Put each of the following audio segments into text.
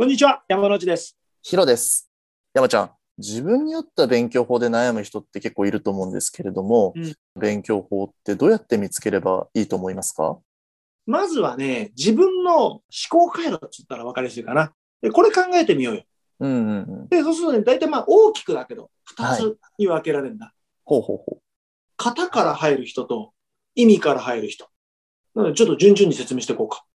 こんにちは、山之内です。ヒロです。山ちゃん、自分に合った勉強法で悩む人って結構いると思うんですけれども、うん勉強法ってどうやって見つければいいと思いますか？まずはね、自分の思考回路って言ったら分かりやすいかな。でこれ考えてみようよ。うんうんうん。で、そうするとね、大体まあ大きくだけど、2はいつに分けられるんだ。ほうほうほ型から入る人と意味から入る人。なのでちょっと順々に説明していこうか。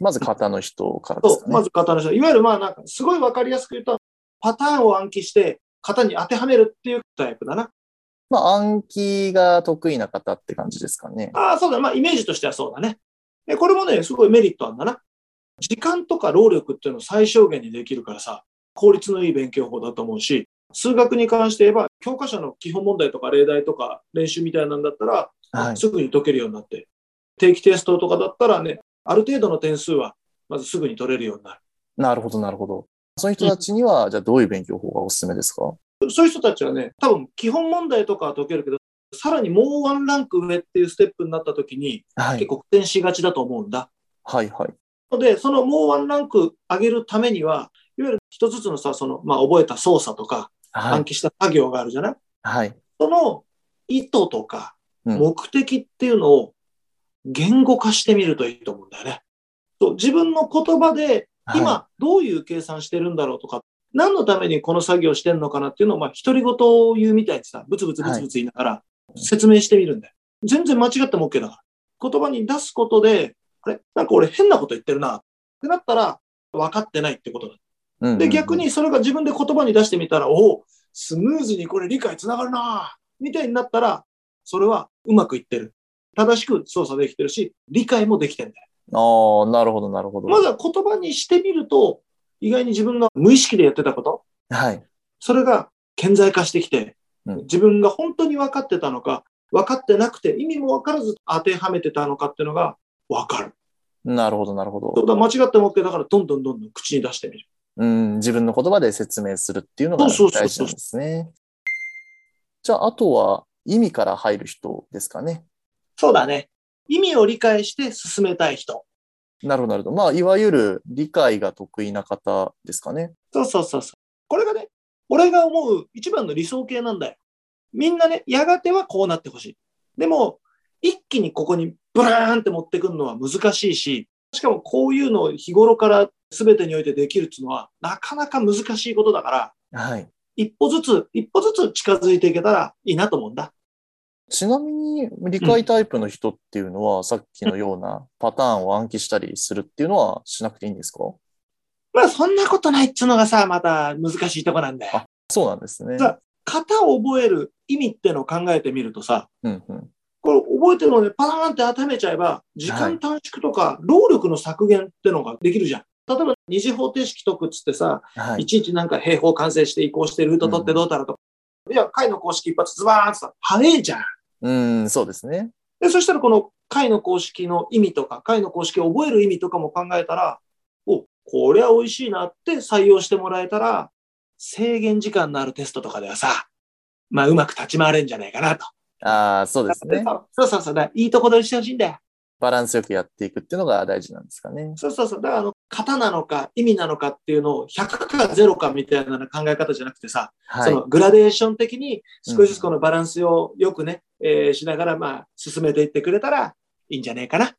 う。まず型の人からですかね。まず型の人。いわゆるまあなんか、すごい分かりやすく言うと、パターンを暗記して型に当てはめるっていうタイプだな。まあ、暗記が得意な方って感じですかね。ああ、そうだ。まあイメージとしてはそうだね。で、これもね、すごいメリットあるんだな。時間とか労力っていうのを最小限にできるからさ、効率のいい勉強法だと思うし、数学に関して言えば、教科書の基本問題とか例題とか練習みたいなんだったら、はい。すぐに解けるようになって、定期テストとかだったらね、ある程度の点数はまずすぐに取れるようになる。なるほど、なるほど。そういう人たちには、じゃあどういう勉強法がおすすめですか？そういう人たちはね、多分基本問題とかは解けるけど、さらにもうワンランク上っていうステップになった時に、はい。結構苦戦しがちだと思うんだ。はい、はい。ので、そのもうワンランク上げるためには、いわゆる一つずつのさ、その、まあ、覚えた操作とか、はい。暗記した作業があるじゃない、はい。その意図とか、うん目的っていうのを言語化してみるといいと思うんだよね。そう自分の言葉で、はい今どういう計算してるんだろうとか、何のためにこの作業してんのかなっていうのを、まあ、独り言を言うみたいにさ、ブツブツブツブツ言いながら説明してみるんだよ。全然間違っても OK だから。言葉に出すことで、あれ？なんか俺変なこと言ってるなってなったら、分かってないってことだ。うんうんうんで、逆、にそれが自分で言葉に出してみたら、おお、スムーズにこれ理解つながるなみたいになったら、それはうまくいってる。正しく操作できてるし、理解もできてるんだよ。ああ、なるほど、なるほど。まずは言葉にしてみると、意外に自分が無意識でやってたこと、はい。それが顕在化してきて、うん自分が本当に分かってたのか、分かってなくて意味も分からず当てはめてたのかっていうのが分かる。なるほど、なるほど。だから間違っても OK だから、どんどんどんどん口に出してみる。うん、自分の言葉で説明するっていうのが大事なんですね。じゃあ、あとは意味から入る人ですかね。そうだね。意味を理解して進めたい人。なるほど、なるほど。まあ、いわゆる理解が得意な方ですかね。そうそうそうそう。これがね、俺が思う一番の理想形なんだよ。みんなね、やがてはこうなってほしい。でも、一気にここにブラーンって持ってくるのは難しいし、しかもこういうのを日頃から全てにおいてできるっていうのは、なかなか難しいことだから、はい。一歩ずつ、一歩ずつ近づいていけたらいいなと思うんだ。ちなみに、理解タイプの人っていうのは、さっきのようなパターンを暗記したりするっていうのはしなくていいんですか？まあ、そんなことないっつうのがさ、また難しいとこなんだよ。あそうなんですね。さ型を覚える意味ってのを考えてみるとさ、うんうん。これ覚えてるのでパーンって当てはめちゃえば、時間短縮とか労力の削減ってのができるじゃん。例えば二次方程式解くっつってさ、はいい。ちいちなんか平方完成して移行してルート取ってどうたらと。いや、解の公式一発ズバーンってさ、早いじゃん。うん、そうですね。で、そしたらこの解の公式の意味とか、解の公式を覚える意味とかも考えたら、お、これは美味しいなって採用してもらえたら、制限時間のあるテストとかではさ、まあうまく立ち回れんじゃないかなと。ああ、そうですね。そうそうそう。いいとこ取りしてほしいんだよ。バランスよくやっていくっていうのが大事なんですかね。そうそうそう。だからあの、型なのか意味なのかっていうのを100か0かみたいな考え方じゃなくてさ、はい。そのグラデーション的に少しずつこのバランスをよくね、えーしながらまあ進めていってくれたらいいんじゃねえかな。